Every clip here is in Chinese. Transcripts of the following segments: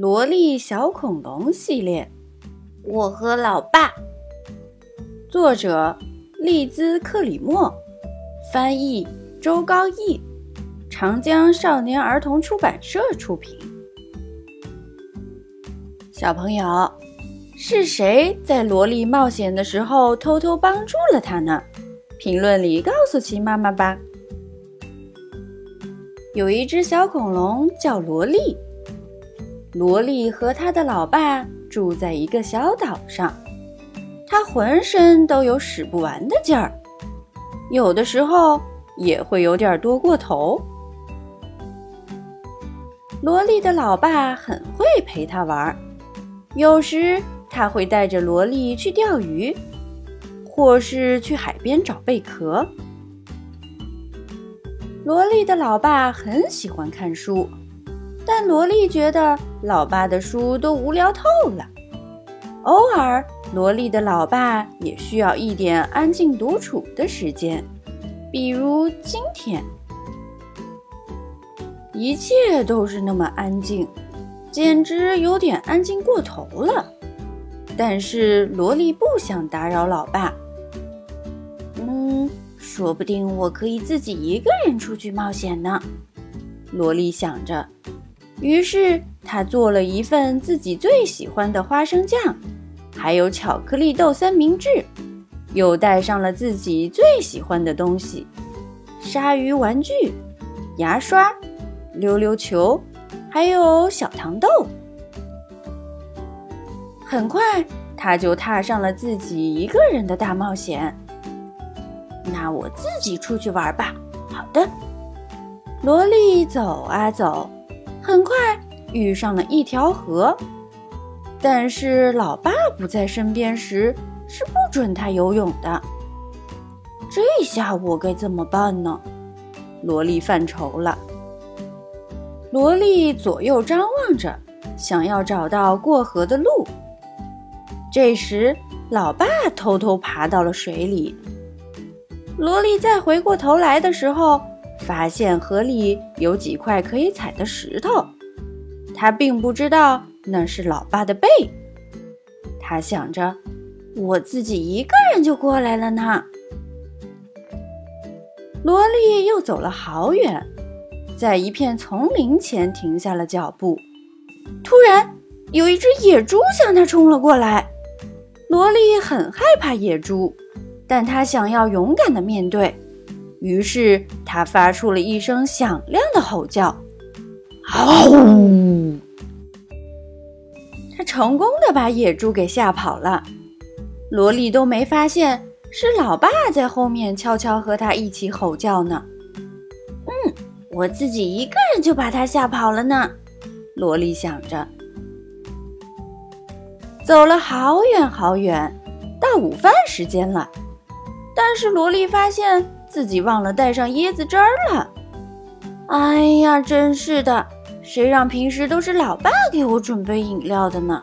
萝莉小恐龙系列，我和老爸。作者：利兹·克里默，翻译：周高义，长江少年儿童出版社出品。小朋友，是谁在萝莉冒险的时候偷偷帮助了她呢？评论里告诉奇妈妈吧。有一只小恐龙叫萝莉。萝莉和他的老爸住在一个小岛上，他浑身都有使不完的劲儿，有的时候也会有点多过头。萝莉的老爸很会陪他玩，有时他会带着萝莉去钓鱼，或是去海边找贝壳。萝莉的老爸很喜欢看书。但萝莉觉得老爸的书都无聊透了。偶尔，萝莉的老爸也需要一点安静独处的时间，比如今天，一切都是那么安静，简直有点安静过头了。但是萝莉不想打扰老爸。嗯，说不定我可以自己一个人出去冒险呢。萝莉想着。于是他做了一份自己最喜欢的花生酱，还有巧克力豆三明治，又带上了自己最喜欢的东西——鲨鱼玩具、牙刷、溜溜球，还有小糖豆。很快，他就踏上了自己一个人的大冒险。那我自己出去玩吧。好的，萝莉走啊走。很快遇上了一条河，但是老爸不在身边时是不准他游泳的。这下我该怎么办呢？萝莉犯愁了。萝莉左右张望着，想要找到过河的路。这时，老爸偷偷爬到了水里。萝莉再回过头来的时候。发现河里有几块可以踩的石头，他并不知道那是老爸的背。他想着，我自己一个人就过来了呢。萝莉又走了好远，在一片丛林前停下了脚步。突然，有一只野猪向他冲了过来。萝莉很害怕野猪，但她想要勇敢的面对。于是，它发出了一声响亮的吼叫，“嗷！”他成功的把野猪给吓跑了。萝莉都没发现是老爸在后面悄悄和他一起吼叫呢。嗯，我自己一个人就把他吓跑了呢。萝莉想着，走了好远好远，到午饭时间了，但是萝莉发现。自己忘了带上椰子汁儿了，哎呀，真是的！谁让平时都是老爸给我准备饮料的呢？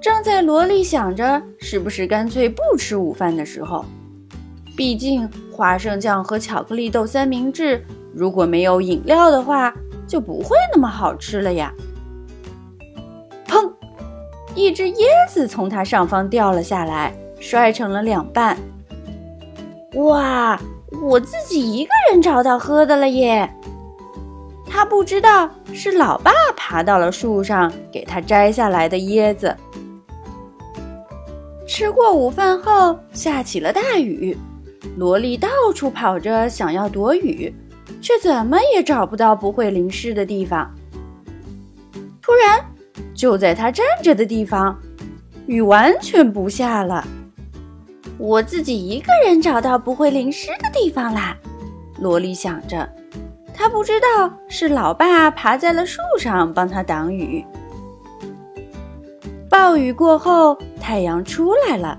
正在萝莉想着是不是干脆不吃午饭的时候，毕竟花生酱和巧克力豆三明治如果没有饮料的话，就不会那么好吃了呀！砰！一只椰子从它上方掉了下来，摔成了两半。哇！我自己一个人找到喝的了耶！他不知道是老爸爬到了树上给他摘下来的椰子。吃过午饭后，下起了大雨，萝莉到处跑着想要躲雨，却怎么也找不到不会淋湿的地方。突然，就在他站着的地方，雨完全不下了。我自己一个人找到不会淋湿的地方啦，萝莉想着。她不知道是老爸爬在了树上帮她挡雨。暴雨过后，太阳出来了，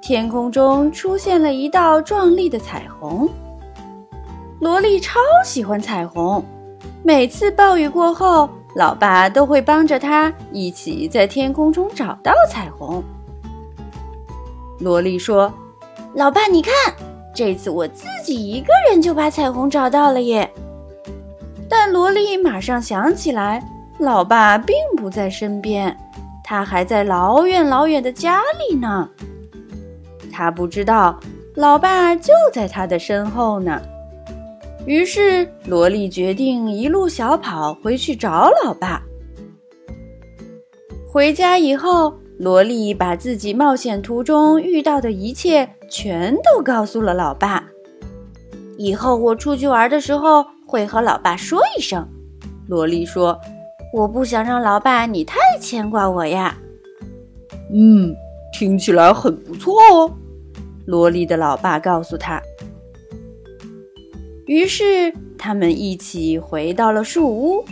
天空中出现了一道壮丽的彩虹。萝莉超喜欢彩虹，每次暴雨过后，老爸都会帮着她一起在天空中找到彩虹。萝莉说：“老爸，你看，这次我自己一个人就把彩虹找到了耶！”但萝莉马上想起来，老爸并不在身边，他还在老远老远的家里呢。他不知道老爸就在他的身后呢。于是，萝莉决定一路小跑回去找老爸。回家以后，萝莉把自己冒险途中遇到的一切全都告诉了老爸。以后我出去玩的时候会和老爸说一声。萝莉说：“我不想让老爸你太牵挂我呀。”嗯，听起来很不错哦。萝莉的老爸告诉他。于是，他们一起回到了树屋，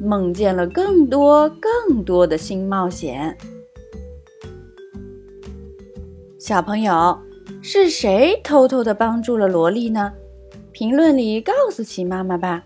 梦见了更多更多的新冒险。小朋友，是谁偷偷的帮助了萝莉呢？评论里告诉琪妈妈吧。